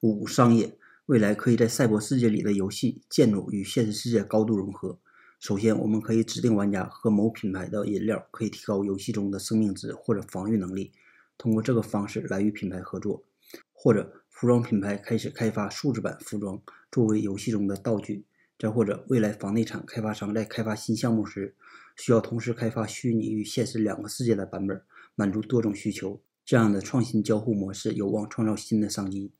五、商业未来可以在赛博世界里的游戏建筑与现实世界高度融合。首先，我们可以指定玩家喝某品牌的饮料，可以提高游戏中的生命值或者防御能力。通过这个方式来与品牌合作，或者服装品牌开始开发数字版服装作为游戏中的道具。再或者，未来房地产开发商在开发新项目时，需要同时开发虚拟与现实两个世界的版本，满足多种需求。这样的创新交互模式有望创造新的商机。